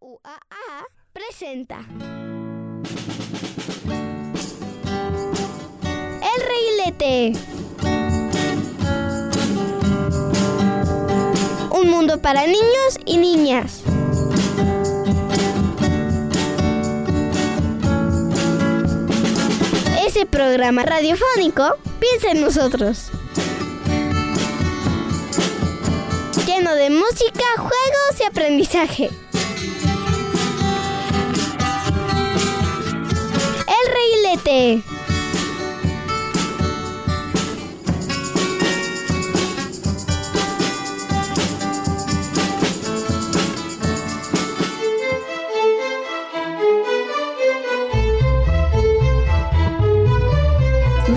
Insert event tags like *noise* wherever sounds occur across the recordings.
UAA presenta El Reguilete. Un mundo para niños y niñas. Ese programa radiofónico piensa en nosotros. Lleno de música, juegos y aprendizaje. El Reguilete.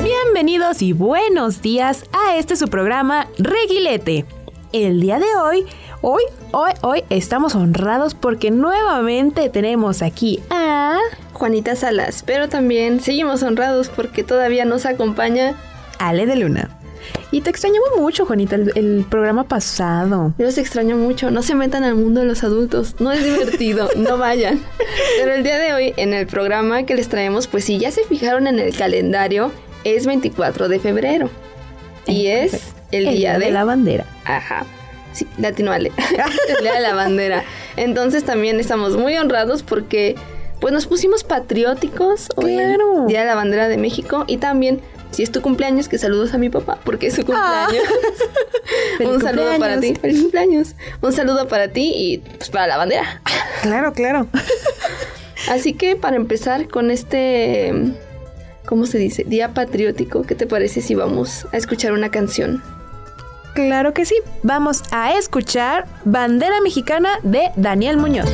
Bienvenidos y buenos días a este su programa Reguilete. El día de hoy, hoy, hoy, hoy estamos honrados porque nuevamente tenemos aquí a Juanita Salas, pero también seguimos honrados porque todavía nos acompaña. Ale de Luna. Y te extrañamos mucho, Juanita, el, el programa pasado. Yo los extraño mucho, no se metan al mundo de los adultos, no es divertido, *laughs* no vayan. Pero el día de hoy, en el programa que les traemos, pues si ya se fijaron en el calendario, es 24 de febrero. Y es el, día, de... la bandera. Ajá. Sí, latino Ale. el día de *laughs* la bandera. Entonces también estamos muy honrados porque pues nos pusimos patrióticos hoy Claro. Día de la Bandera de México y también si es tu cumpleaños que saludos a mi papá porque es su cumpleaños. *laughs* *laughs* Feliz Un saludo para ti. cumpleaños. Feliz cumpleaños. Un saludo para ti y pues para la bandera. Claro, claro. Así que para empezar con este ¿cómo se dice? Día patriótico, ¿qué te parece si vamos a escuchar una canción? Claro que sí. Vamos a escuchar Bandera Mexicana de Daniel Muñoz.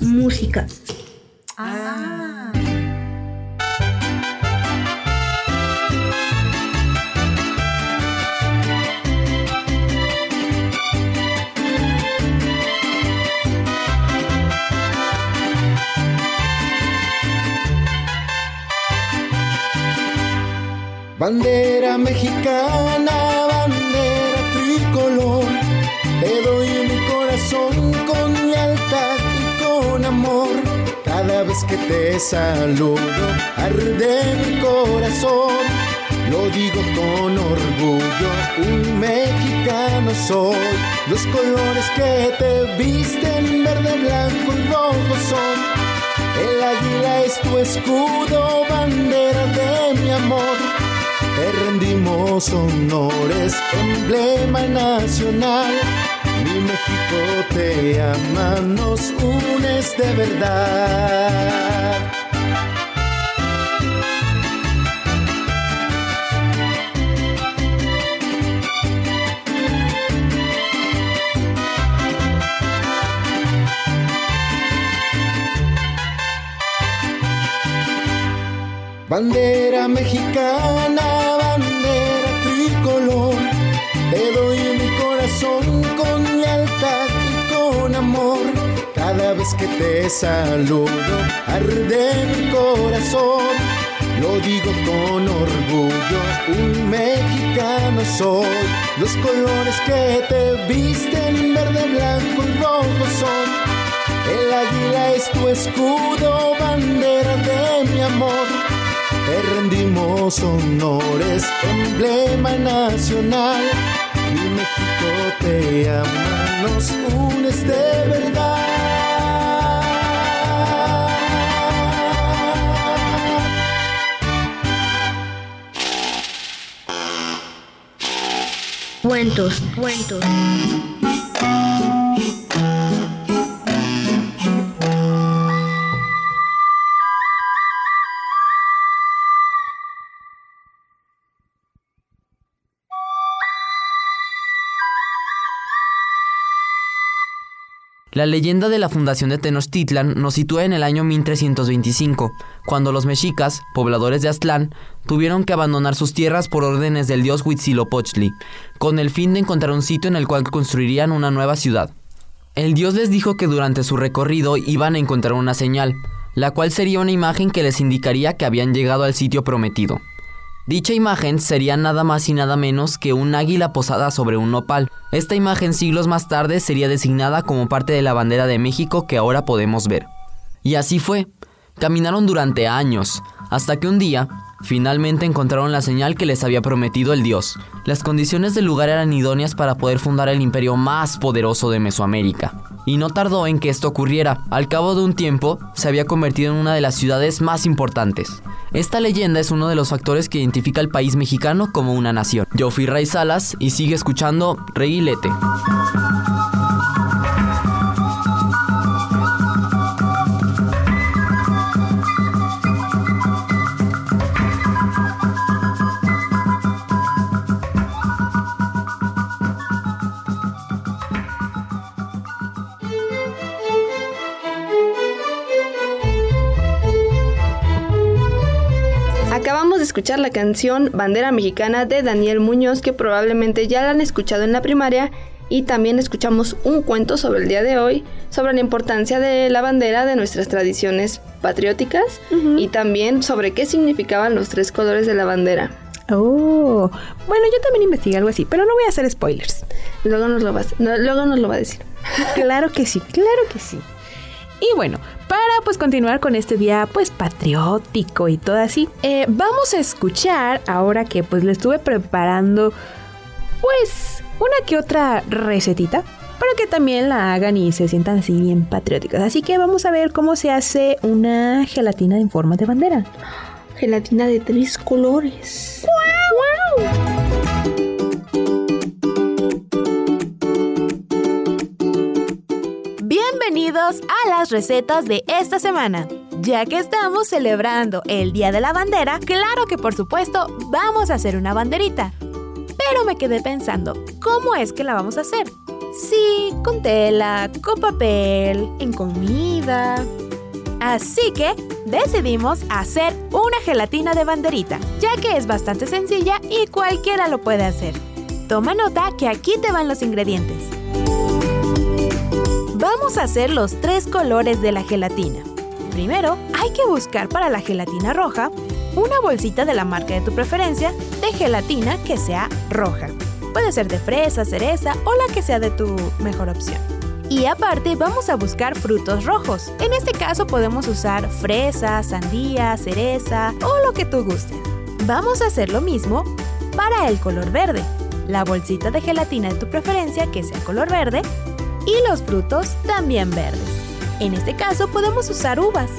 Música. Bandera mexicana, bandera tricolor, te doy mi corazón con lealtad y con amor. Cada vez que te saludo, arde mi corazón. Lo digo con orgullo, un mexicano soy. Los colores que te visten, verde, blanco y rojo son. El águila es tu escudo, bandera de mi amor. Te rendimos honores, emblema nacional. Mi México te ama, nos unes de verdad. Bandera mexicana, bandera tricolor, te doy mi corazón con lealtad y con amor. Cada vez que te saludo, arde mi corazón. Lo digo con orgullo, un mexicano soy. Los colores que te visten, verde, blanco y rojo son. El águila es tu escudo, bandera de mi amor. Te rendimos honores, emblema nacional. Mi México te ama, nos unes de verdad. Cuentos. Cuentos. La leyenda de la fundación de Tenochtitlan nos sitúa en el año 1325, cuando los mexicas, pobladores de Aztlán, tuvieron que abandonar sus tierras por órdenes del dios Huitzilopochtli, con el fin de encontrar un sitio en el cual construirían una nueva ciudad. El dios les dijo que durante su recorrido iban a encontrar una señal, la cual sería una imagen que les indicaría que habían llegado al sitio prometido. Dicha imagen sería nada más y nada menos que un águila posada sobre un nopal. Esta imagen siglos más tarde sería designada como parte de la bandera de México que ahora podemos ver. Y así fue. Caminaron durante años, hasta que un día, finalmente encontraron la señal que les había prometido el dios. Las condiciones del lugar eran idóneas para poder fundar el imperio más poderoso de Mesoamérica. Y no tardó en que esto ocurriera. Al cabo de un tiempo, se había convertido en una de las ciudades más importantes. Esta leyenda es uno de los factores que identifica al país mexicano como una nación. Yo fui Ray Salas y sigue escuchando Reguilete. Escuchar la canción Bandera Mexicana de Daniel Muñoz, que probablemente ya la han escuchado en la primaria, y también escuchamos un cuento sobre el día de hoy, sobre la importancia de la bandera, de nuestras tradiciones patrióticas, y también sobre qué significaban los tres colores de la bandera. Oh, bueno, yo también investigué algo así, pero no voy a hacer spoilers. Luego nos lo, vas, no, luego nos lo va a decir. Claro que sí, claro que sí. Y bueno, para pues continuar con este día pues patriótico y todo así, eh, vamos a escuchar ahora que pues le estuve preparando pues una que otra recetita para que también la hagan y se sientan así bien patrióticos. Así que vamos a ver cómo se hace una gelatina en forma de bandera. Gelatina de tres colores. Bienvenidos recetas de esta semana. Ya que estamos celebrando el Día de la Bandera, claro que por supuesto vamos a hacer una banderita. Pero me quedé pensando, ¿cómo es que la vamos a hacer? Sí, con tela, con papel, en comida. Así que decidimos hacer una gelatina de banderita, ya que es bastante sencilla y cualquiera lo puede hacer. Toma nota que aquí te van los ingredientes. Vamos a hacer los tres colores de la gelatina. Primero, hay que buscar para la gelatina roja una bolsita de la marca de tu preferencia de gelatina que sea roja. Puede ser de fresa, cereza o la que sea de tu mejor opción. Y aparte vamos a buscar frutos rojos. En este caso podemos usar fresa, sandía, cereza o lo que tú gustes. Vamos a hacer lo mismo para el color verde. La bolsita de gelatina de tu preferencia que sea color verde y los frutos también verdes. En este caso podemos usar uvas.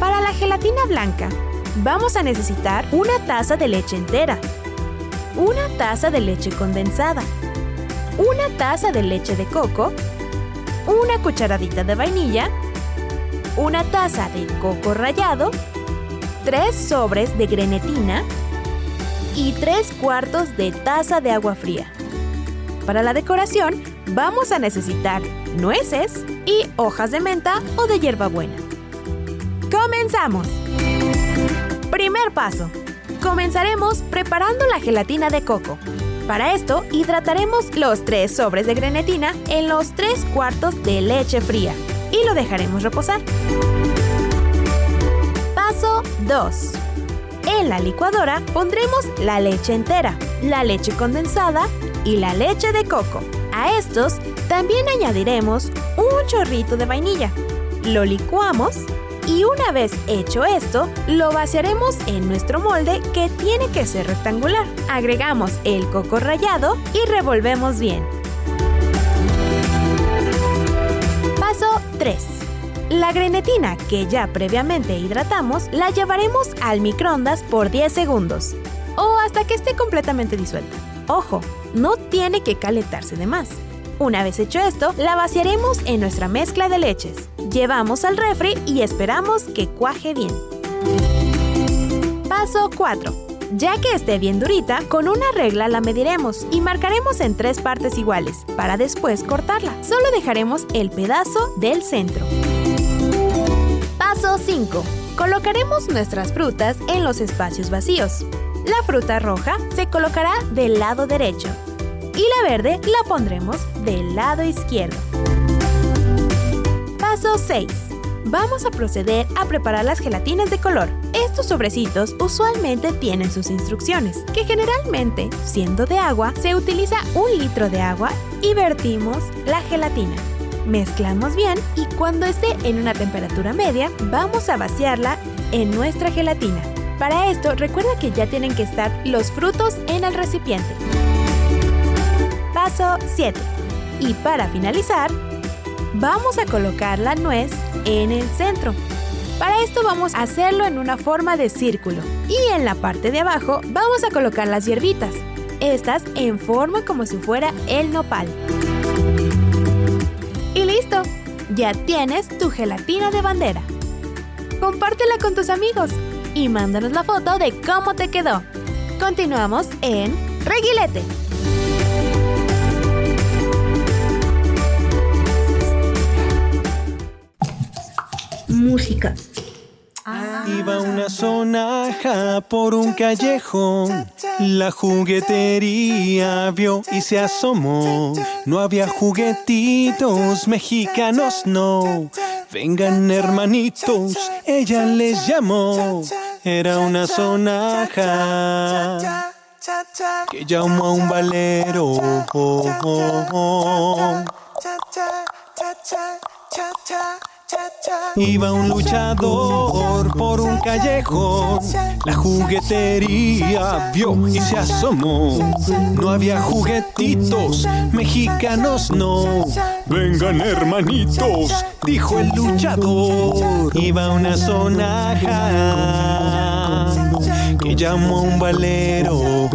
Para la gelatina blanca vamos a necesitar una taza de leche entera, una taza de leche condensada, una taza de leche de coco, una cucharadita de vainilla, una taza de coco rallado, tres sobres de grenetina y tres cuartos de taza de agua fría. Para la decoración vamos a necesitar nueces y hojas de menta o de hierbabuena. ¡Comenzamos! Primer paso. Comenzaremos preparando la gelatina de coco. Para esto, hidrataremos los tres sobres de grenetina en los tres cuartos de leche fría y lo dejaremos reposar. Paso 2. En la licuadora pondremos la leche entera, la leche condensada y la leche de coco. A estos también añadiremos un chorrito de vainilla. Lo licuamos y una vez hecho esto, lo vaciaremos en nuestro molde que tiene que ser rectangular. Agregamos el coco rallado y revolvemos bien. Paso 3. La grenetina que ya previamente hidratamos la llevaremos al microondas por 10 segundos o hasta que esté completamente disuelta. Ojo, no tiene que calentarse de más. Una vez hecho esto, la vaciaremos en nuestra mezcla de leches. Llevamos al refri y esperamos que cuaje bien. Paso 4. Ya que esté bien durita, con una regla la mediremos y marcaremos en tres partes iguales, para después cortarla. Solo dejaremos el pedazo del centro. Paso 5. Colocaremos nuestras frutas en los espacios vacíos. La fruta roja se colocará del lado derecho y la verde la pondremos del lado izquierdo. Paso 6. vamos a proceder a preparar las gelatinas de color. Estos sobrecitos usualmente tienen sus instrucciones, que generalmente, siendo de agua, se utiliza un litro de agua y vertimos la gelatina. Mezclamos bien y cuando esté en una temperatura media, vamos a vaciarla en nuestra gelatina. Para esto, recuerda que ya tienen que estar los frutos en el recipiente. Paso 7. Y para finalizar, vamos a colocar la nuez en el centro. Para esto vamos a hacerlo en una forma de círculo y en la parte de abajo vamos a colocar las hierbitas, estas en forma como si fuera el nopal. Y listo, ya tienes tu gelatina de bandera. Compártela con tus amigos y mándanos la foto de cómo te quedó. Continuamos en Reguilete. Música. Iba una sonaja por un callejón. La juguetería vio y se asomó. No había juguetitos mexicanos, no. Vengan hermanitos, ella les llamó. Era una sonaja que llamó a un valero. Iba un luchador por un callejón, la juguetería vio y se asomó. No había juguetitos mexicanos, no. Vengan hermanitos, dijo el luchador. Iba una sonaja que llamó a un valero.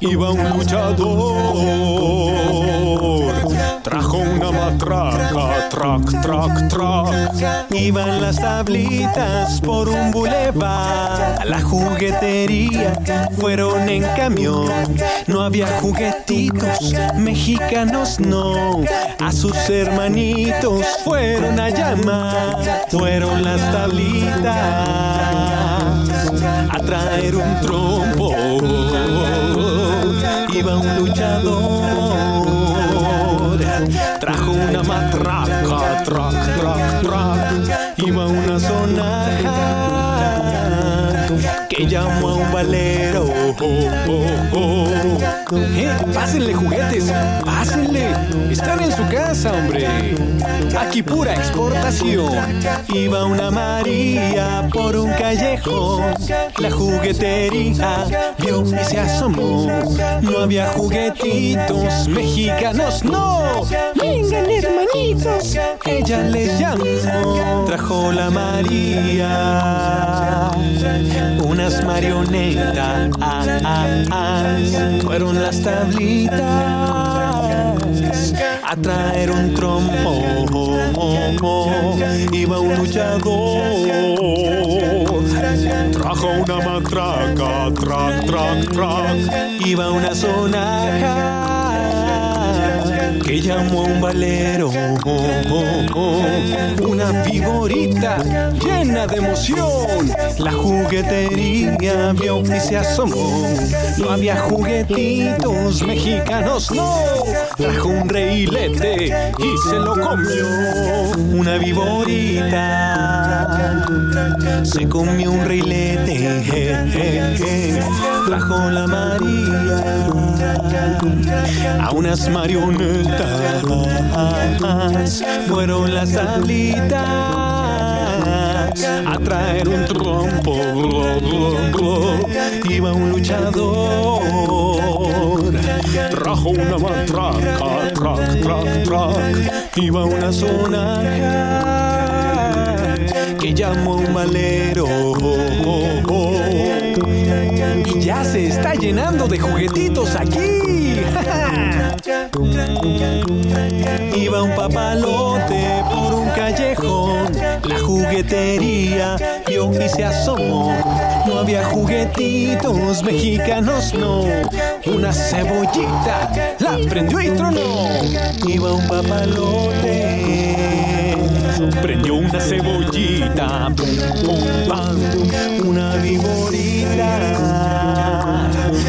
Iba un luchador, matraca, trac, trac, trac. Iban las tablitas por un bulevar. A la juguetería fueron en camión. No había juguetitos mexicanos, no. A sus hermanitos fueron a llamar. Fueron las tablitas a traer un trompo. Iba un luchador, trajo una matraca, trac, trac, trac. Iba una sonaja que llamó a un valero. Eh, pásenle juguetes, pásenle. Están en su casa, hombre. Aquí pura exportación. Iba una María por un callejón. La juguetería vio y se asomó. No había juguetitos mexicanos, no. Vengan, hermanitos. Ella les llamó. Trajo la María. Unas marionetas. Fueron las tablitas a traer un trompo. Iba un luchador, trajo una matraca, trac, trac, trac. Iba una sonaja que llamó a un valero. Una viborita llena de emoción. La juguetería vio y se asomó. No había juguetitos mexicanos, no. Trajo un reilete y se lo comió. Una viborita se comió un reilete. Trajo la María a unas marionetas. Fueron las tablitas a traer un trompo. Iba un luchador, trajo una matraca, trac, trac, trac. Iba una sonaja que llamó un valero. Y ya se está llenando de juguetitos aquí. *laughs* Iba un papalote por un callejón. La juguetería vio y se asomó. No había juguetitos mexicanos, no. Una cebollita la prendió y tronó. Iba un papalote. Prendió una cebollita, pum, pum, pam, una viborita.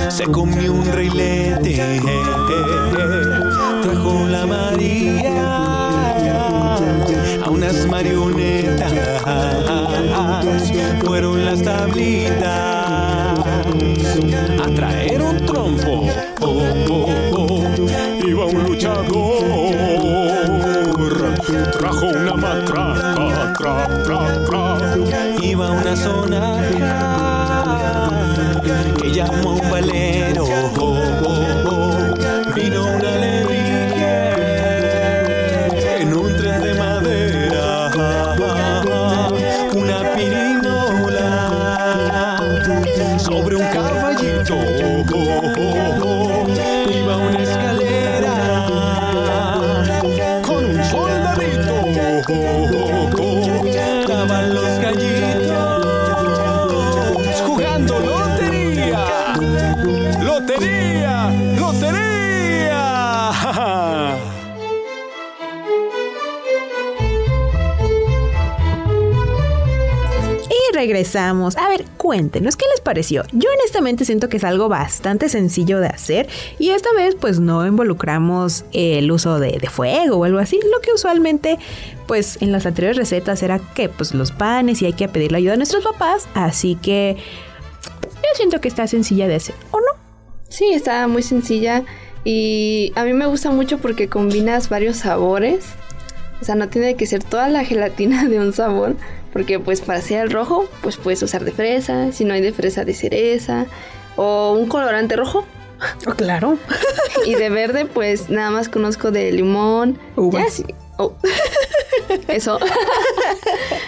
Se comió un reilete, trajo la María a unas marionetas fueron las tablitas a traer un trompo. Oh, oh, oh. Iba un luchador, trajo una matraca, tra, tra, tra. Iba una sonaja que llamó a un valero. A ver, cuéntenos, ¿qué les pareció? Yo honestamente siento que es algo bastante sencillo de hacer y esta vez pues no involucramos el uso de, fuego o algo así, lo que usualmente pues en las anteriores recetas era que pues los panes y hay que pedirle ayuda a nuestros papás, así que yo siento que está sencilla de hacer, ¿o no? Sí, está muy sencilla y a mí me gusta mucho porque combinas varios sabores. O sea, no tiene que ser toda la gelatina *laughs* de un sabor, porque pues para hacer el rojo, pues puedes usar de fresa, si no hay de fresa de cereza o un colorante rojo. Oh, claro. *laughs* Y de verde, pues nada más conozco de limón. Ya, sí. Oh. *laughs* Eso.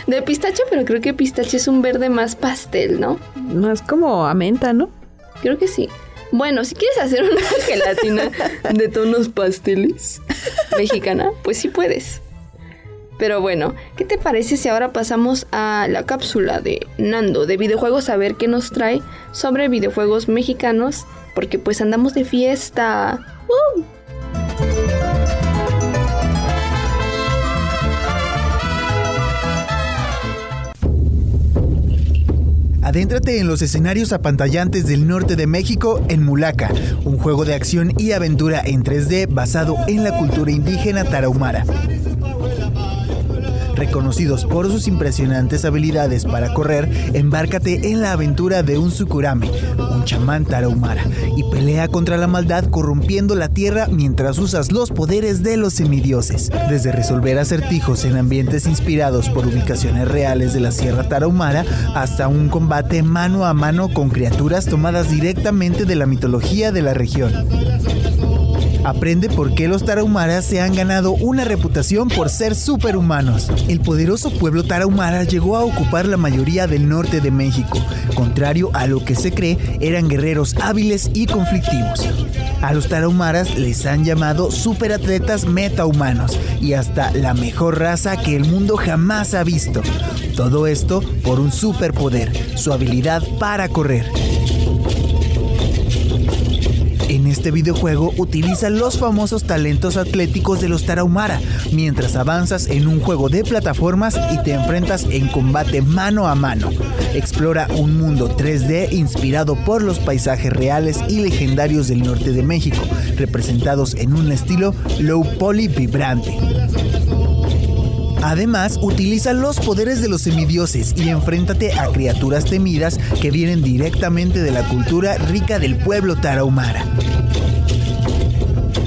De pistache, pero creo que pistache es un verde más pastel, ¿no? Más como a menta, ¿no? Creo que sí. Bueno, si quieres hacer una *laughs* gelatina de tonos pasteles mexicana, pues sí puedes. Pero bueno, ¿qué te parece si ahora pasamos a la cápsula de Nando de videojuegos a ver qué nos trae sobre videojuegos mexicanos? Porque pues andamos de fiesta. Adéntrate en los escenarios apantallantes del norte de México en Mulaca, un juego de acción y aventura en 3D basado en la cultura indígena tarahumara. Reconocidos por sus impresionantes habilidades para correr, embárcate en la aventura de un Sukurame, un chamán tarahumara, y pelea contra la maldad corrompiendo la tierra mientras usas los poderes de los semidioses. Desde resolver acertijos en ambientes inspirados por ubicaciones reales de la Sierra Tarahumara hasta un combate mano a mano con criaturas tomadas directamente de la mitología de la región. Aprende por qué los tarahumaras se han ganado una reputación por ser superhumanos. El poderoso pueblo tarahumara llegó a ocupar la mayoría del norte de México, contrario a lo que se cree eran guerreros hábiles y conflictivos. A los tarahumaras les han llamado superatletas metahumanos y hasta la mejor raza que el mundo jamás ha visto. Todo esto por un superpoder, su habilidad para correr. Este videojuego utiliza los famosos talentos atléticos de los Tarahumara mientras avanzas en un juego de plataformas y te enfrentas en combate mano a mano. Explora un mundo 3D inspirado por los paisajes reales y legendarios del norte de México, representados en un estilo low poly vibrante. Además, utiliza los poderes de los semidioses y enfréntate a criaturas temidas que vienen directamente de la cultura rica del pueblo tarahumara.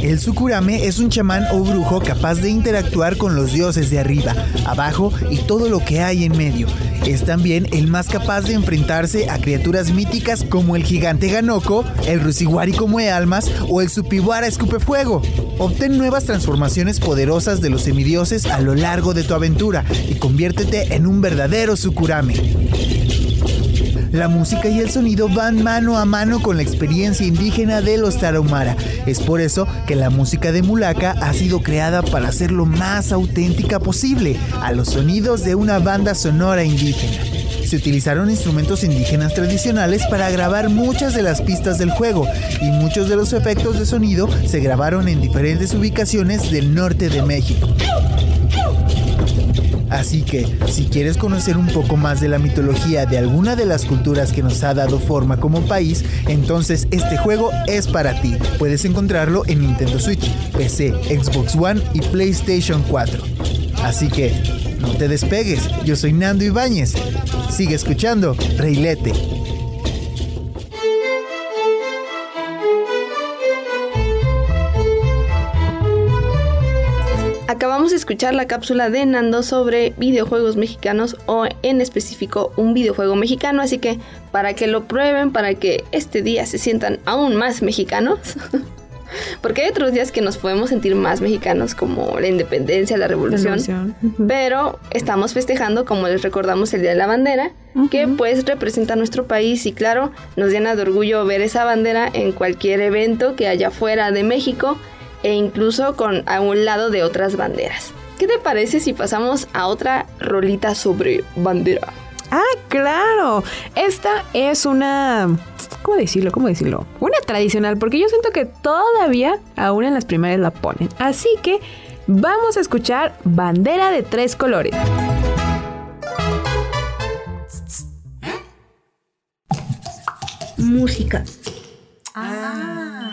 El Sukurame es un chamán o brujo capaz de interactuar con los dioses de arriba, abajo y todo lo que hay en medio. Es también el más capaz de enfrentarse a criaturas míticas como el gigante Ganoko, el Rusiwari como almas o el Supiwara Escupefuego. Obtén nuevas transformaciones poderosas de los semidioses a lo largo de tu aventura y conviértete en un verdadero Sukurame. La música y el sonido van mano a mano con la experiencia indígena de los Tarahumara. Es por eso que la música de Mulaka ha sido creada para ser lo más auténtica posible a los sonidos de una banda sonora indígena. Se utilizaron instrumentos indígenas tradicionales para grabar muchas de las pistas del juego y muchos de los efectos de sonido se grabaron en diferentes ubicaciones del norte de México. Así que, si quieres conocer un poco más de la mitología de alguna de las culturas que nos ha dado forma como país, entonces este juego es para ti. Puedes encontrarlo en Nintendo Switch, PC, Xbox One y PlayStation 4. Así que, No te despegues, yo soy Nando Ibáñez. Sigue escuchando Reilete. Acabamos de escuchar la cápsula de Nando sobre videojuegos mexicanos o en específico un videojuego mexicano, así que para que lo prueben, para que este día se sientan aún más mexicanos, *laughs* porque hay otros días que nos podemos sentir más mexicanos como la independencia, la revolución, pero estamos festejando como les recordamos el Día de la Bandera, que pues representa a nuestro país y claro, nos llena de orgullo ver esa bandera en cualquier evento que haya fuera de México e incluso con a un lado de otras banderas. ¿Qué te parece si pasamos a otra rolita sobre bandera? Ah, claro. Esta es una... ¿Cómo decirlo? ¿Cómo decirlo? Una tradicional, porque yo siento que todavía aún en las primarias la ponen. Así que vamos a escuchar Bandera de tres colores. Música. Bandera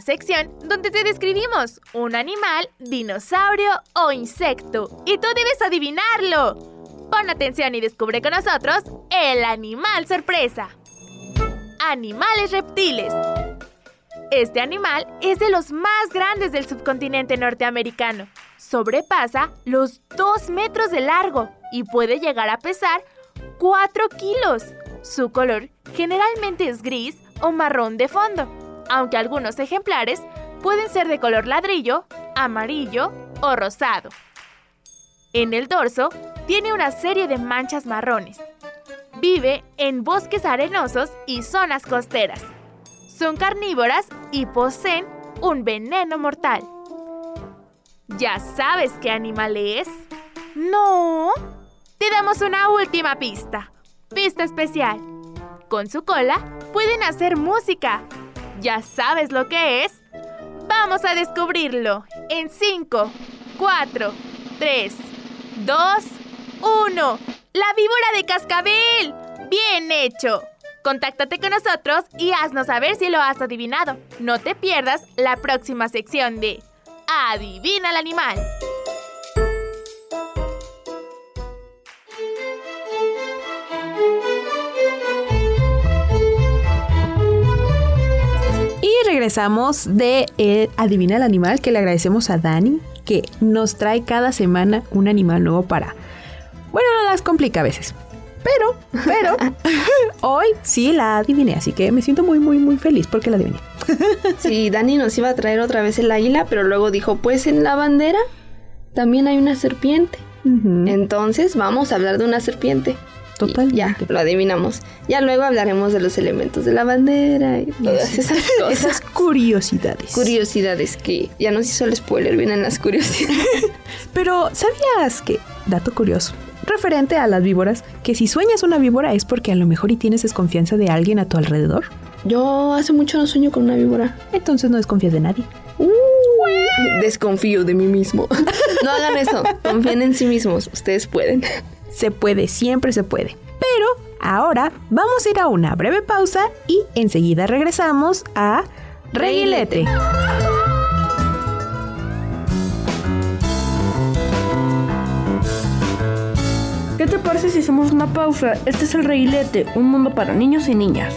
Sección donde te describimos un animal, dinosaurio o insecto. Y tú debes adivinarlo. Pon atención y descubre con nosotros el animal sorpresa. Animales reptiles. Este animal es de los más grandes del subcontinente norteamericano. Sobrepasa los 2 metros de largo y puede llegar a pesar 4 kilos. Su color generalmente es gris o marrón de fondo, aunque algunos ejemplares pueden ser de color ladrillo, amarillo o rosado. En el dorso tiene una serie de manchas marrones. Vive en bosques arenosos y zonas costeras. Son carnívoras y poseen un veneno mortal. ¿Ya sabes qué animal es? No. Te damos una última pista. Pista especial. Con su cola pueden hacer música. ¿Ya sabes lo que es? Vamos a descubrirlo en 5, 4, 3, 2, 1. ¡La víbora de cascabel! ¡Bien hecho! Contáctate con nosotros y haznos saber si lo has adivinado. No te pierdas la próxima sección de Adivina el animal. Regresamos de eh, Adivina el animal, que le agradecemos a Dani, que nos trae cada semana un animal nuevo para... Bueno, no las complica a veces. Pero, pero, *laughs* hoy sí la adiviné, así que me siento muy, muy, muy feliz porque la adiviné. *laughs* Sí, Dani nos iba a traer otra vez el águila, pero luego dijo, pues en la bandera también hay una serpiente. Entonces vamos a hablar de una serpiente. Totalmente. Ya, lo adivinamos. Ya luego hablaremos de los elementos de la bandera y todas esas cosas. Esas curiosidades. curiosidades que ya nos hizo el spoiler, vienen las curiosidades. *laughs* Pero, ¿sabías que, dato curioso, referente a las víboras, que si sueñas una víbora es porque a lo mejor y tienes desconfianza de alguien a tu alrededor? Yo hace mucho no sueño con una víbora. Entonces no desconfías de nadie. Desconfío de mí mismo. *laughs* No hagan eso. Confíen en sí mismos. Ustedes pueden. Se puede, siempre se puede. Pero ahora vamos a ir a una breve pausa y enseguida regresamos a Reguilete. ¿Qué te parece si hacemos una pausa? Este es el Reguilete, un mundo para niños y niñas.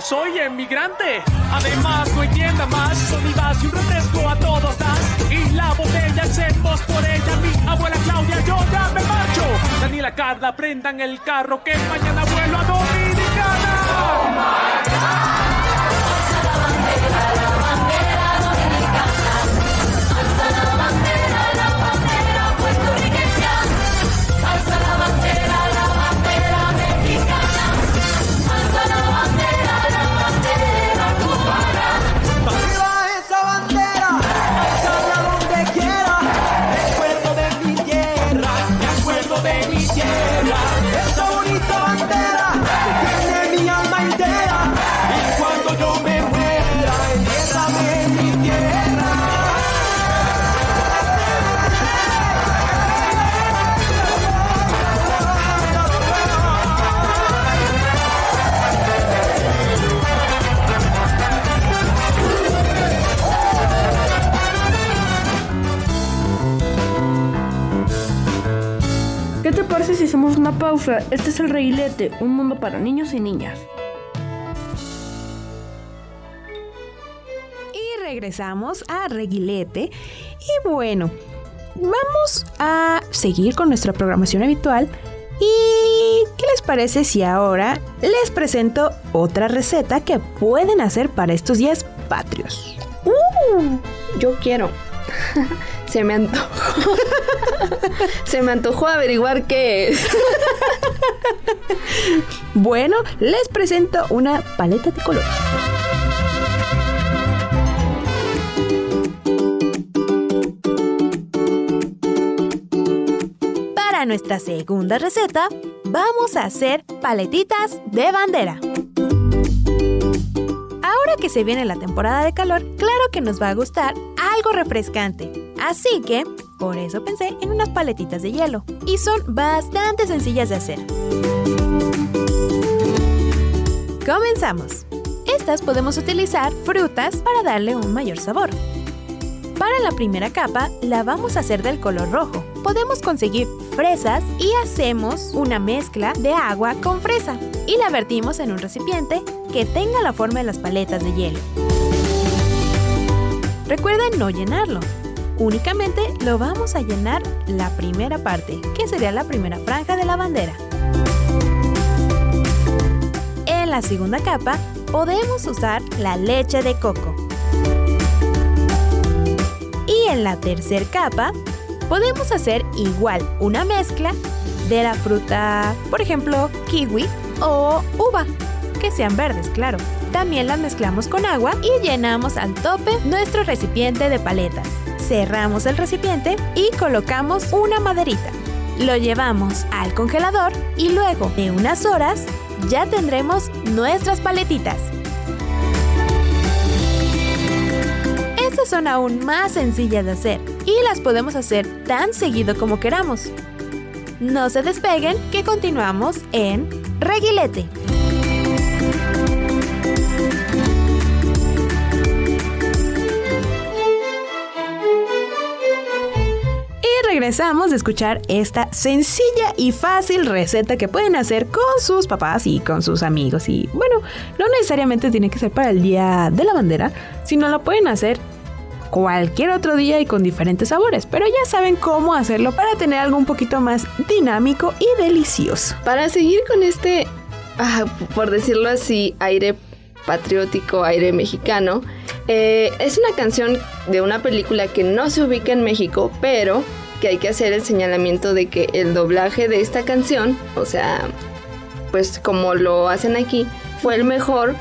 Soy emigrante. Además, no hay más. Olivas y un refresco a todos das. Y la botella hacemos por ella. Mi abuela Claudia, yo ya me marcho. Daniela Carla, prendan el carro que mañana vuelo a Dominicana. Arriba hacemos una pausa? Este es el Reguilete, un mundo para niños y niñas. Y regresamos a Reguilete. Y bueno, vamos a seguir con nuestra programación habitual. ¿Y qué les parece si ahora les presento otra receta que pueden hacer para estos días patrios? Uh, yo quiero. *laughs* Se me antojó. *laughs* Se me antojó averiguar qué es. *laughs* Bueno, les presento una paleta de colores. Para nuestra segunda receta, vamos a hacer paletitas de bandera. Que se viene la temporada de calor, claro que nos va a gustar algo refrescante. Así que, por eso pensé en unas paletitas de hielo. Y son bastante sencillas de hacer. Comenzamos. Estas podemos utilizar frutas para darle un mayor sabor. Para la primera capa la vamos a hacer del color rojo. Podemos conseguir fresas y hacemos una mezcla de agua con fresa y la vertimos en un recipiente que tenga la forma de las paletas de hielo. Recuerden no llenarlo. Únicamente lo vamos a llenar la primera parte, que sería la primera franja de la bandera. En la segunda capa podemos usar la leche de coco. Y en la tercera capa podemos hacer igual una mezcla de la fruta, por ejemplo, kiwi o uva, que sean verdes, claro. También las mezclamos con agua y llenamos al tope nuestro recipiente de paletas. Cerramos el recipiente y colocamos una maderita. Lo llevamos al congelador y luego de unas horas ya tendremos nuestras paletitas. Estas son aún más sencillas de hacer y las podemos hacer tan seguido como queramos. No se despeguen que continuamos en Reguilete. Regresamos de escuchar esta sencilla y fácil receta que pueden hacer con sus papás y con sus amigos. Y bueno, no necesariamente tiene que ser para el Día de la Bandera, sino lo pueden hacer cualquier otro día y con diferentes sabores. Pero ya saben cómo hacerlo para tener algo un poquito más dinámico y delicioso. Para seguir con este, ah, por decirlo así, aire patriótico, aire mexicano, eh, es una canción de una película que no se ubica en México, pero que hay que hacer el señalamiento de que el doblaje de esta canción, o sea, pues como lo hacen aquí, fue el mejor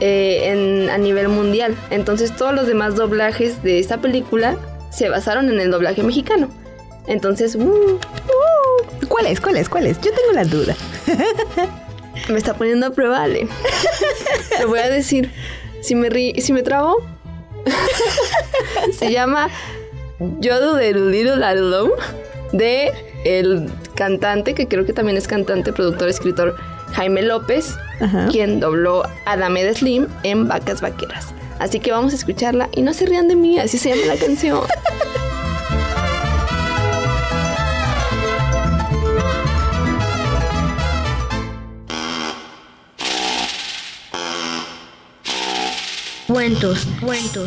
eh, en- a nivel mundial. Entonces todos los demás doblajes de esta película se basaron en el doblaje mexicano. Entonces, uh, ¿Cuál es? ¿Cuál es? ¿Cuál es? Yo tengo la duda. *laughs* me está poniendo a prueba, Ale. Lo voy a decir. Si me, ri- si me trabo, *laughs* se llama Yodo de Little Alone de el cantante, que creo que también es cantante, productor, escritor Jaime López, quien dobló a Dame de Slim en Vacas Vaqueras. Así que vamos a escucharla y no se rían de mí, así se llama la canción. Cuentos, cuentos.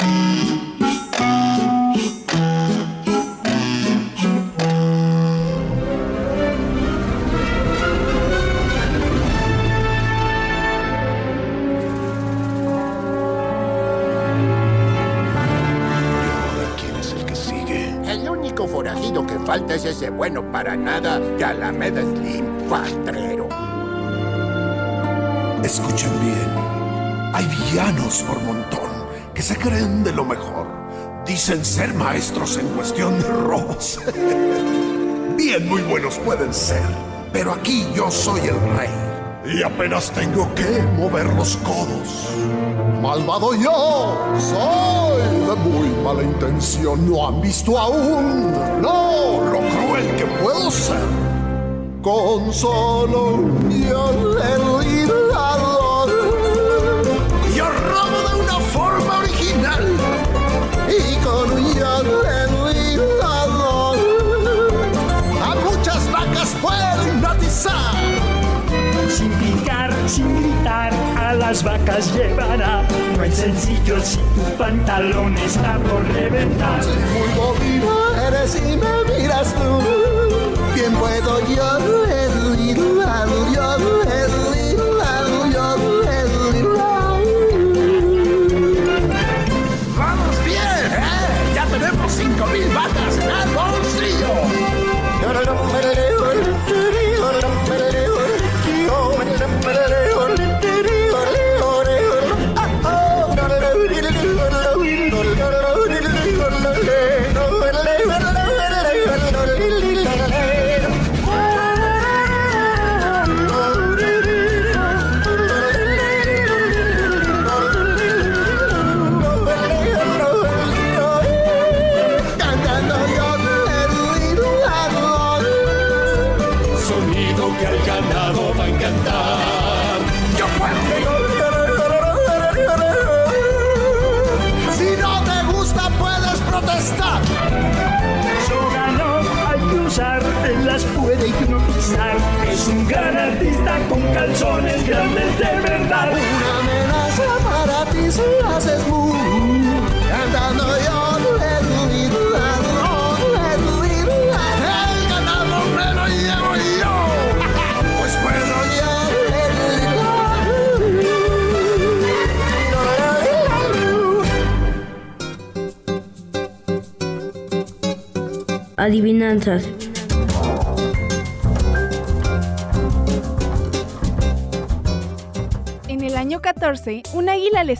Falta es ese bueno para nada de Alameda Slim. Escuchen bien. Hay villanos por montón que se creen de lo mejor. Dicen ser maestros en cuestión de robos. *laughs* bien, muy buenos pueden ser. Pero aquí yo soy el rey. Y apenas tengo que mover los codos. Malvado yo, soy de muy mala intención. No han visto aún, no, lo cruel que puedo ser. Con solo un violero las vacas llevará. No es sencillo si tu pantalón está por reventar. Muy bobina eres y me miras tú. Bien puedo yo deslilar, yo deslilar,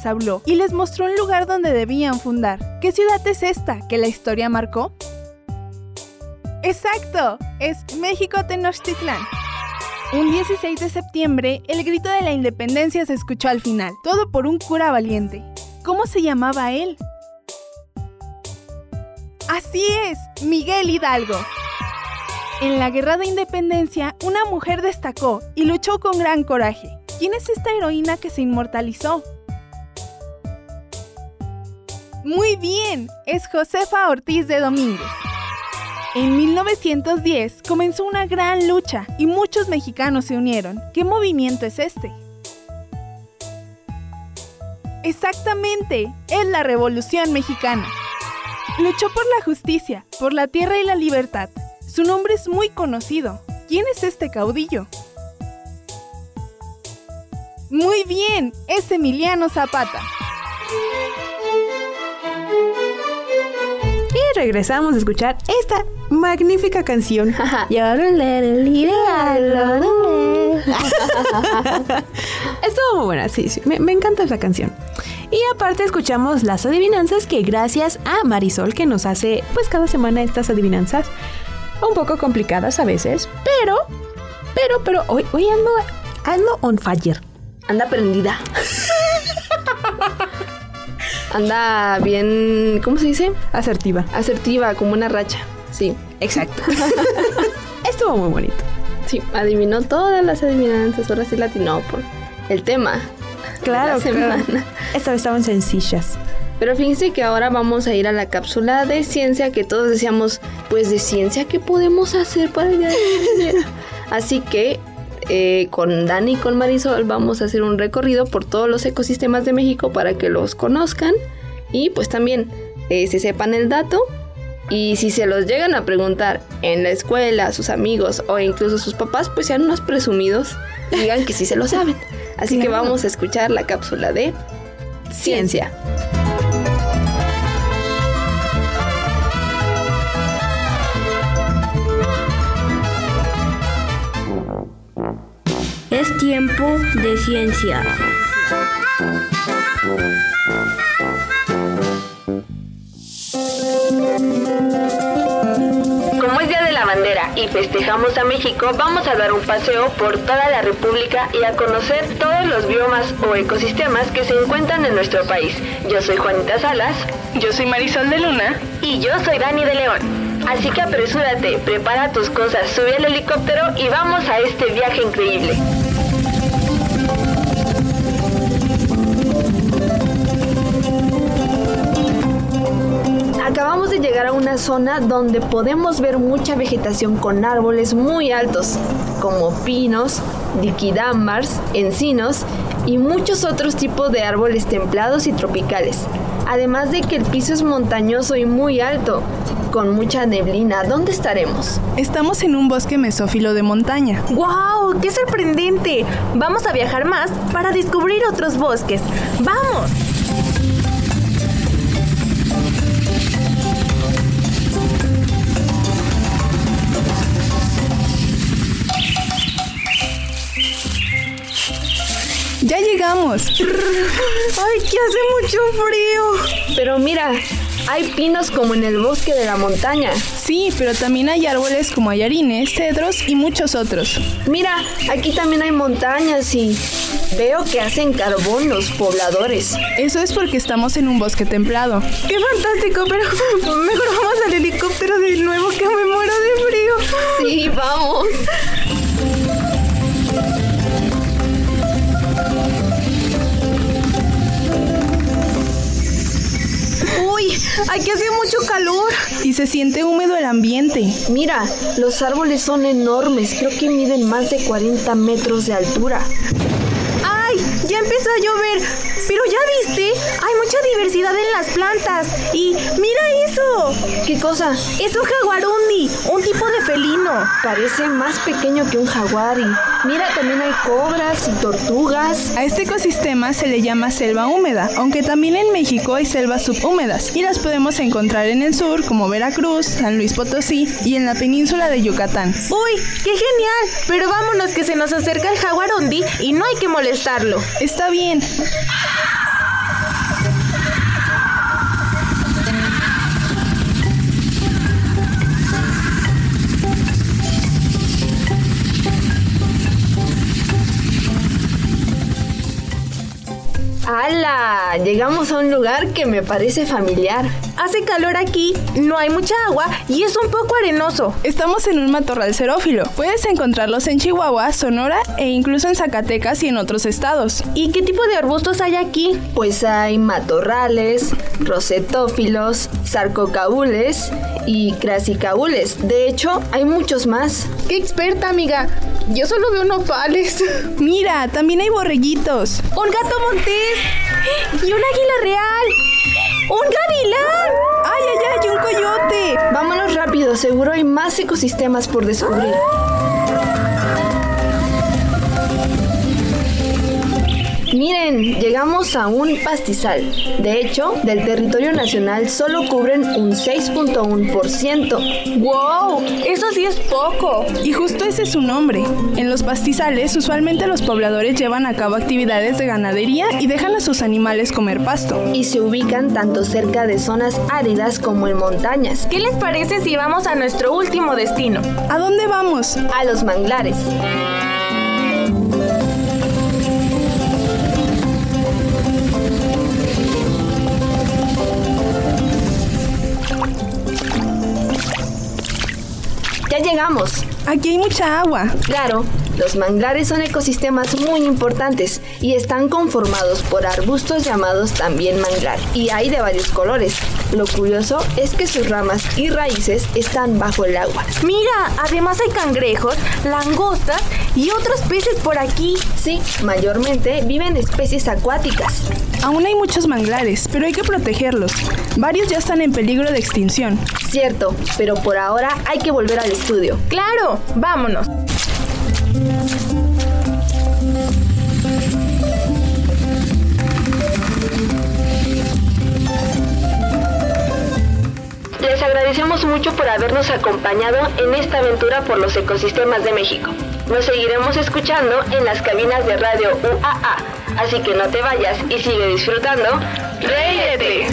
habló y les mostró un lugar donde debían fundar. ¿Qué ciudad es esta que la historia marcó? Exacto, es México Tenochtitlán. Un 16 de septiembre, el grito de la independencia se escuchó al final, todo por un cura valiente. ¿Cómo se llamaba él? Así es, Miguel Hidalgo. En la Guerra de Independencia, una mujer destacó y luchó con gran coraje. ¿Quién es esta heroína que se inmortalizó? Muy bien, es Josefa Ortiz de Domínguez. En 1910 comenzó una gran lucha y muchos mexicanos se unieron. ¿Qué movimiento es este? Exactamente, es la Revolución Mexicana. Luchó por la justicia, por la tierra y la libertad. Su nombre es muy conocido. ¿Quién es este caudillo? Muy bien, es Emiliano Zapata. Regresamos a escuchar esta magnífica canción. *laughs* *laughs* Estuvo muy buena, sí, sí. Me, me encanta esa canción. Y aparte escuchamos las adivinanzas que gracias a Marisol que nos hace pues cada semana estas adivinanzas un poco complicadas a veces, pero, pero, pero hoy, hoy ando, ando on fire. Anda prendida. *laughs* Anda bien, ¿cómo se dice? Asertiva. Asertiva, como una racha. Sí. Exacto. *laughs* Estuvo muy bonito. Sí, adivinó todas las adivinanzas. Ahora sí latinó por el tema. Claro, La semana. claro. Esta vez estaban sencillas. Pero fíjense que ahora vamos a ir a la cápsula de ciencia que todos decíamos, pues de ciencia, ¿qué podemos hacer para el día de? *laughs* Así que eh, con Dani y con Marisol vamos a hacer un recorrido por todos los ecosistemas de México para que los conozcan y pues también eh, se sepan el dato. Y si se los llegan a preguntar en la escuela, sus amigos o incluso sus papás, pues sean unos presumidos y digan que sí se lo saben. Así que vamos a escuchar la cápsula de ciencia. Es tiempo de ciencia. Como es Día de la Bandera y festejamos a México, vamos a dar un paseo por toda la República y a conocer todos los biomas o ecosistemas que se encuentran en nuestro país. Yo soy Juanita Salas. Yo soy Marisol de Luna. Y yo soy Dani de León. Así que apresúrate, prepara tus cosas, sube al helicóptero y vamos a este viaje increíble. Acabamos de llegar a una zona donde podemos ver mucha vegetación con árboles muy altos, como pinos, liquidambars, encinos y muchos otros tipos de árboles templados y tropicales. Además de que el piso es montañoso y muy alto, con mucha neblina. ¿Dónde estaremos? Estamos en un bosque mesófilo de montaña. ¡Wow! ¡Qué sorprendente! Vamos a viajar más para descubrir otros bosques. ¡Vamos! ¡Ay, que hace mucho frío! Pero mira, hay pinos como en el bosque de la montaña. Sí, pero también hay árboles como ayarines, cedros y muchos otros. Mira, aquí también hay montañas y veo que hacen carbón los pobladores. Eso es porque estamos en un bosque templado. ¡Qué fantástico! Pero mejor vamos al helicóptero de nuevo que me muero de frío. Sí, vamos. ¡Uy! Aquí hace mucho calor. Y se siente húmedo el ambiente. Mira, los árboles son enormes, creo que miden más de 40 metros de altura. ¡Ay! Ya empezó a llover. Pero ya viste, mucha diversidad en las plantas. Y mira eso. ¿Qué cosa? Es un jaguarundi, un tipo de felino. Parece más pequeño que un jaguar y mira, también hay cobras y tortugas. A este ecosistema se le llama selva húmeda, aunque también en México hay selvas subhúmedas y las podemos encontrar en el sur como Veracruz, San Luis Potosí y en la península de Yucatán. ¡Uy! ¡Qué genial! Pero vámonos que se nos acerca el jaguarundi y no hay que molestarlo. Está bien. ¡Hala! Llegamos a un lugar que me parece familiar. Hace calor aquí, no hay mucha agua y es un poco arenoso. Estamos en un matorral xerófilo. Puedes encontrarlos en Chihuahua, Sonora e incluso en Zacatecas y en otros estados. ¿Y qué tipo de arbustos hay aquí? Pues hay matorrales, rosetófilos, sarcocaules y crasicaules. De hecho, hay muchos más. ¡Qué experta, amiga! Yo solo veo nopales. *laughs* Mira, también hay borreguitos. ¡Un gato montés! ¡Y un águila real! ¡Un gavilán! ¡Ay, ay, ay! ¡Un coyote! Vámonos rápido, seguro hay más ecosistemas por descubrir. Miren, llegamos a un pastizal. De hecho, del territorio nacional solo cubren un 6.1%. ¡Wow! Eso sí es poco. Y justo ese es su nombre. En los pastizales, usualmente los pobladores llevan a cabo actividades de ganadería y dejan a sus animales comer pasto. Y se ubican tanto cerca de zonas áridas como en montañas. ¿Qué les parece si vamos a nuestro último destino? ¿A dónde vamos? A los manglares. Llegamos. Aquí hay mucha agua. Claro, los manglares son ecosistemas muy importantes y están conformados por arbustos llamados también manglar. Y hay de varios colores. Lo curioso es que sus ramas y raíces están bajo el agua. Mira, además hay cangrejos, langostas y otros peces por aquí. Sí, mayormente viven especies acuáticas. Aún hay muchos manglares, pero hay que protegerlos. Varios ya están en peligro de extinción. Cierto, pero por ahora hay que volver al estudio. Claro, vámonos. Agradecemos mucho por habernos acompañado en esta aventura por los ecosistemas de México. Nos seguiremos escuchando en las cabinas de radio UAA, así que no te vayas y sigue disfrutando. ¡Réete!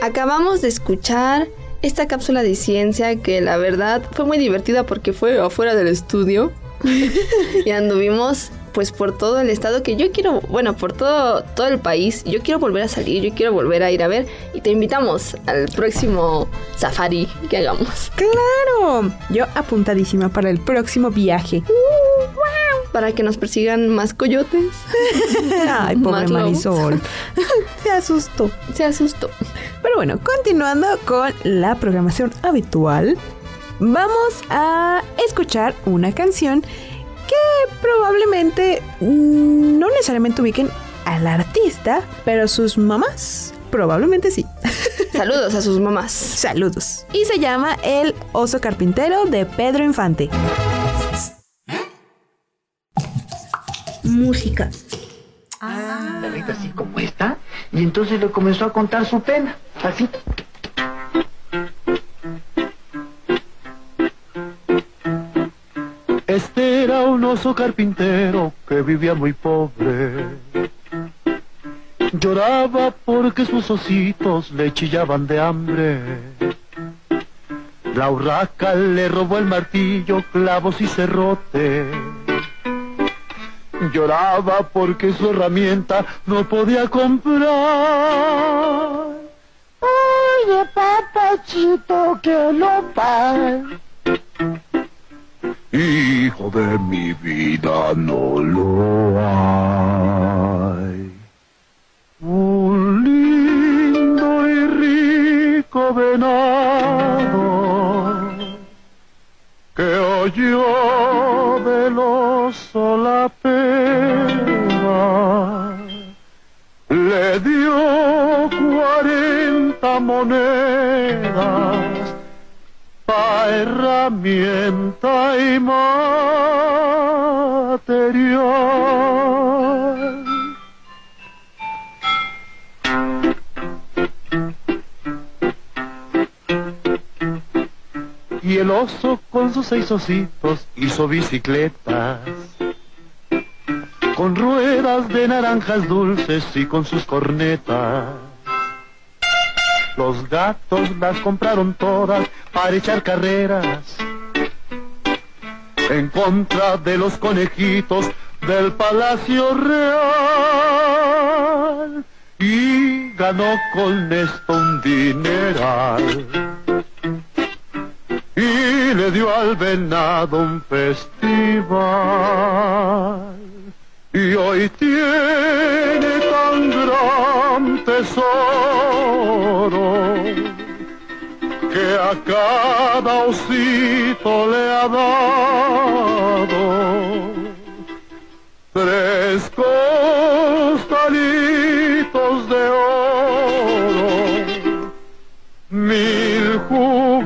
Acabamos de escuchar esta cápsula de ciencia que la verdad fue muy divertida porque fue afuera del estudio *laughs* y anduvimos pues por todo el estado que yo quiero, bueno, por todo todo el país. Yo quiero volver a salir, yo quiero volver a ir a ver y te invitamos al próximo safari que hagamos. Claro, yo apuntadísima para el próximo viaje. Para que nos persigan más coyotes. *laughs* Ay, pobre. Marisol. *laughs* Se asustó. Se asustó. Pero bueno, continuando con la programación habitual, vamos a escuchar una canción que probablemente mm, no necesariamente ubiquen al artista, pero sus mamás probablemente sí. *laughs* Saludos a sus mamás. Saludos. Y se llama El oso carpintero de Pedro Infante. Música. Perrita así como esta, y entonces le comenzó a contar su pena, así. Carpintero que vivía muy pobre. Lloraba porque sus ositos le chillaban de hambre. La urraca le robó el martillo, clavos y cerrote. Lloraba porque su herramienta no podía comprar. Oye, papachito, que lo pague. Hijo de mi vida, no lo hay. Un lindo y rico venado que oyó del oso la pena le dio cuarenta monedas herramienta y material. Y el oso con sus seis ositos hizo bicicletas con ruedas de naranjas dulces y con sus cornetas. Los gatos las compraron todas para echar carreras en contra de los conejitos del Palacio Real. Y ganó con esto un dineral. Y le dio al venado un festival y hoy tiene tan gran tesoro que a cada osito le ha dado tres costalitos de oro, mil juguetes,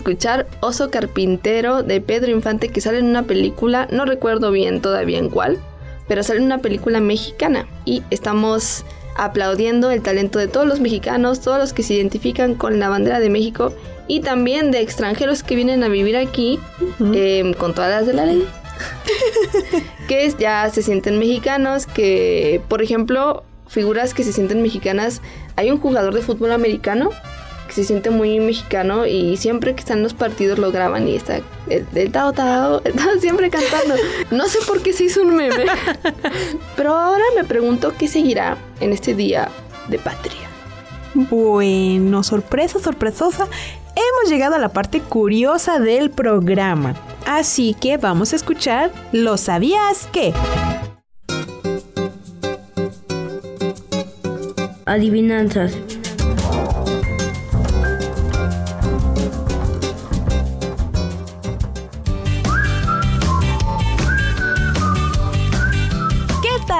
escuchar Oso Carpintero de Pedro Infante que sale en una película, no recuerdo bien todavía en cuál, pero sale en una película mexicana. Y estamos aplaudiendo el talento de todos los mexicanos, todos los que se identifican con la bandera de México y también de extranjeros que vienen a vivir aquí eh, con todas las de la ley. *laughs* que ya se sienten mexicanos, que por ejemplo, figuras que se sienten mexicanas, hay un jugador de fútbol americano que se siente muy mexicano y siempre que están los partidos lo graban y está el, el Tao Tao, *laughs* el Tao siempre cantando. No sé por qué se hizo un meme. *laughs* Pero ahora me pregunto qué seguirá en este día de patria. Bueno, sorpresa, sorpresosa. Hemos llegado a la parte curiosa del programa. Así que vamos a escuchar ¿Lo sabías qué? Adivinanzas.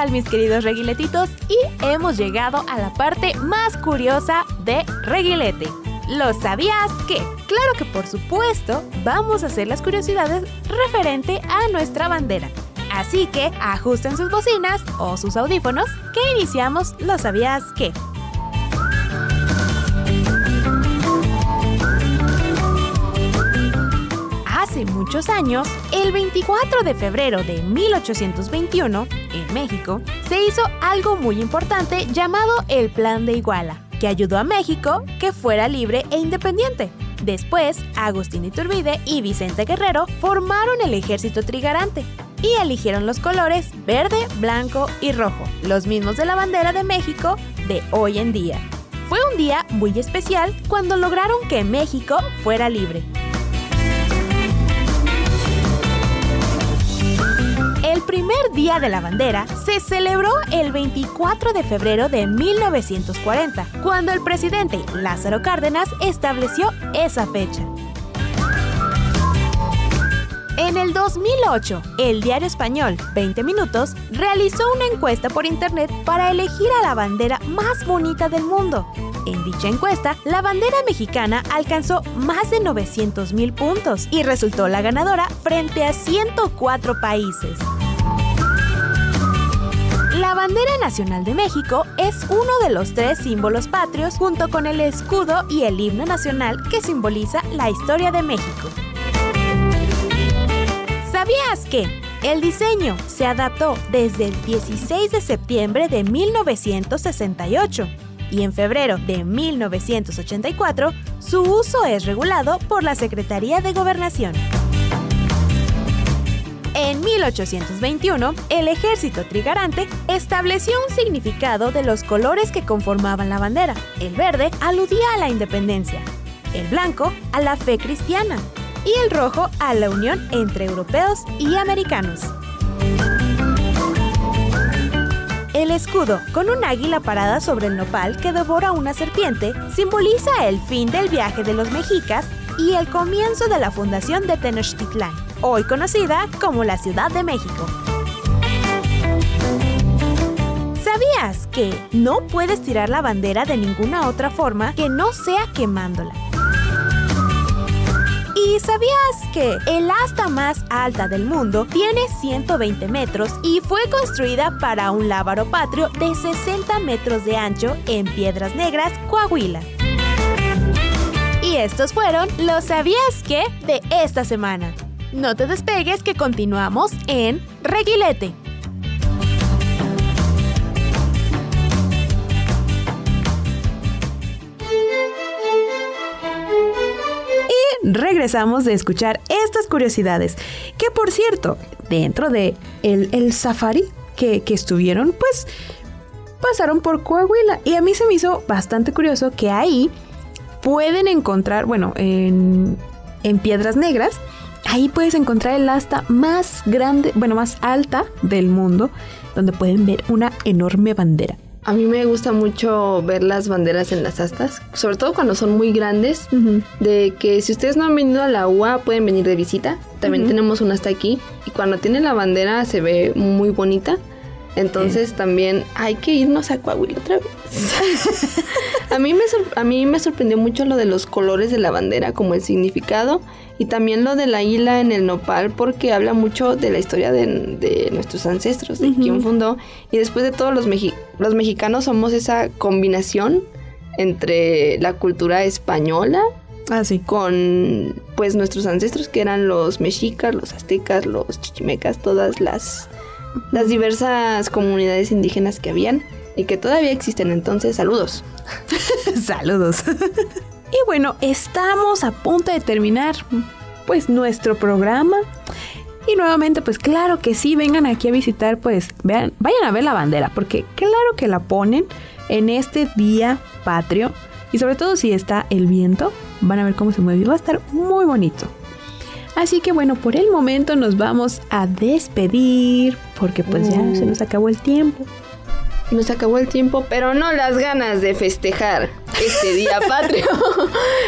Mis queridos reguiletitos? Y hemos llegado a la parte más curiosa de Reguilete. ¿Lo sabías qué? Claro que por supuesto vamos a hacer las curiosidades referente a nuestra bandera. Así que ajusten sus bocinas o sus audífonos que iniciamos ¿Lo sabías qué? Muchos años, el 24 de febrero de 1821, en México, se hizo algo muy importante llamado el Plan de Iguala, que ayudó a México que fuera libre e independiente. Después, Agustín Iturbide y Vicente Guerrero formaron el ejército trigarante y eligieron los colores verde, blanco y rojo, los mismos de la bandera de México de hoy en día. Fue un día muy especial cuando lograron que México fuera libre. Primer Día de la Bandera se celebró el 24 de febrero de 1940, cuando el presidente Lázaro Cárdenas estableció esa fecha. En el 2008, el diario español 20 Minutos realizó una encuesta por internet para elegir a la bandera más bonita del mundo. En dicha encuesta, la bandera mexicana alcanzó más de 900 mil puntos y resultó la ganadora frente a 104 países. La bandera nacional de México es uno de los tres símbolos patrios junto con el escudo y el himno nacional que simboliza la historia de México. ¿Sabías que el diseño se adaptó desde el 16 de septiembre de 1968 y en febrero de 1984 su uso es regulado por la Secretaría de Gobernación? En 1821, el ejército trigarante estableció un significado de los colores que conformaban la bandera. El verde aludía a la independencia, el blanco a la fe cristiana y el rojo a la unión entre europeos y americanos. El escudo, con un águila parada sobre el nopal que devora una serpiente, simboliza el fin del viaje de los mexicas y el comienzo de la fundación de Tenochtitlán, hoy conocida como la Ciudad de México. ¿Sabías que no puedes tirar la bandera de ninguna otra forma que no sea quemándola? ¿Y sabías que el asta más alta del mundo tiene 120 metros y fue construida para un lábaro patrio de 60 metros de ancho en Piedras Negras, Coahuila? Y estos fueron los sabías que de esta semana. No te despegues que continuamos en Reguilete. Y regresamos de escuchar estas curiosidades. Que por cierto, dentro de el, el safari que, que estuvieron, pues pasaron por Coahuila. Y a mí se me hizo bastante curioso que ahí pueden encontrar, bueno, en, en Piedras Negras, ahí puedes encontrar el asta más grande, bueno, más alta del mundo, donde pueden ver una enorme bandera. A mí me gusta mucho ver las banderas en las astas, sobre todo cuando son muy grandes, de que si ustedes no han venido a la UA pueden venir de visita. También tenemos una hasta aquí y cuando tiene la bandera se ve muy bonita. Entonces también hay que irnos a Coahuila otra vez. *laughs* a, mí me a mí me sorprendió mucho lo de los colores de la bandera, como el significado, y también lo de la isla en el nopal, porque habla mucho de la historia de, de nuestros ancestros, de quién fundó. Y después de todo, los, mexi- los mexicanos somos esa combinación entre la cultura española con pues nuestros ancestros que eran los mexicas, los aztecas, los chichimecas, todas las las diversas comunidades indígenas que habían y que todavía existen. Entonces, saludos. *laughs* Saludos. Y bueno, estamos a punto de terminar pues nuestro programa. Y nuevamente, pues claro que sí, vengan aquí a visitar, pues vean, vayan a ver la bandera, porque claro que la ponen en este día patrio. Y sobre todo si está el viento, van a ver cómo se mueve. Va a estar muy bonito. Así que bueno, por el momento nos vamos a despedir, porque pues ya se nos acabó el tiempo. Nos acabó el tiempo, pero no las ganas de festejar este día *laughs* patrio.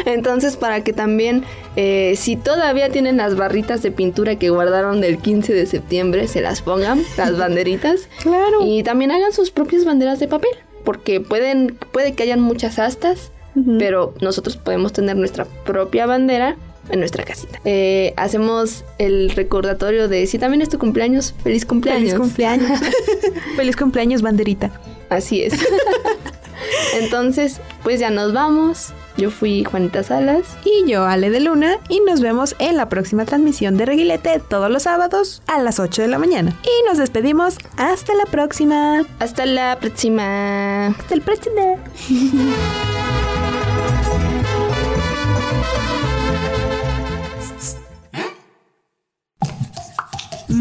Entonces, para que también, eh, si todavía tienen las barritas de pintura que guardaron del 15 de septiembre, se las pongan, las banderitas. *laughs* Claro. Y también hagan sus propias banderas de papel, porque pueden, puede que hayan muchas astas, pero nosotros podemos tener nuestra propia bandera en nuestra casita. Eh, hacemos el recordatorio de si también es tu cumpleaños, feliz cumpleaños. Feliz cumpleaños. *laughs* Feliz cumpleaños, banderita. Así es. *laughs* Entonces, pues ya nos vamos. Yo fui Juanita Salas. Y yo, Ale de Luna, y nos vemos en la próxima transmisión de Reguilete todos los sábados a las 8 de la mañana. Y nos despedimos. Hasta la próxima. Hasta la próxima. Hasta el próximo. *laughs*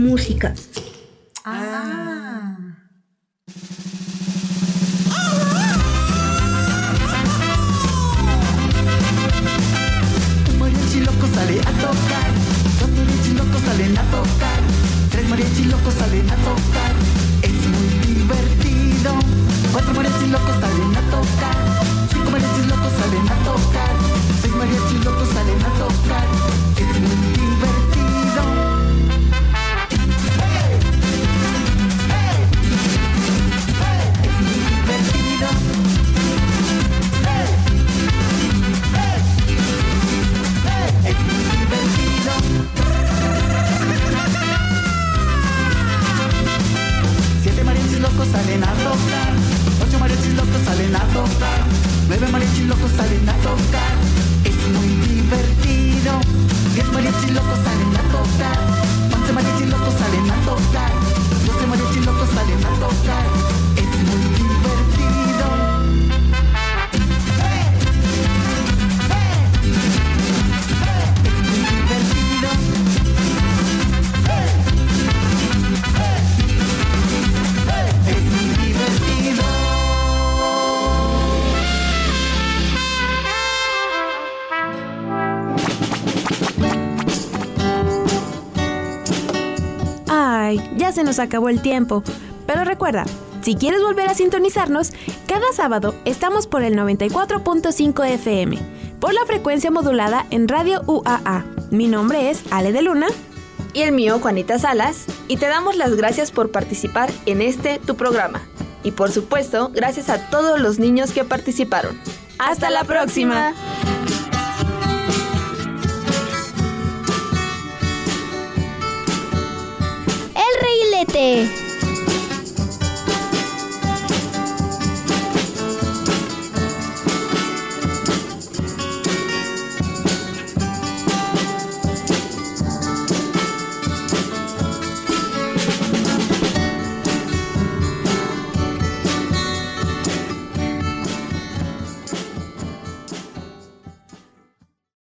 Música. Un mariachi loco sale a tocar, dos mariachis locos salen a tocar, tres mariachis locos salen a tocar, es muy divertido. Cuatro locos salen nos acabó el tiempo. Pero recuerda, si quieres volver a sintonizarnos, cada sábado estamos por el 94.5 FM, por la frecuencia modulada en Radio UAA. Mi nombre es Ale de Luna. Y el mío, Juanita Salas. Y te damos las gracias por participar en este tu programa. Y por supuesto, gracias a todos los niños que participaron. Hasta la próxima. Reguilete.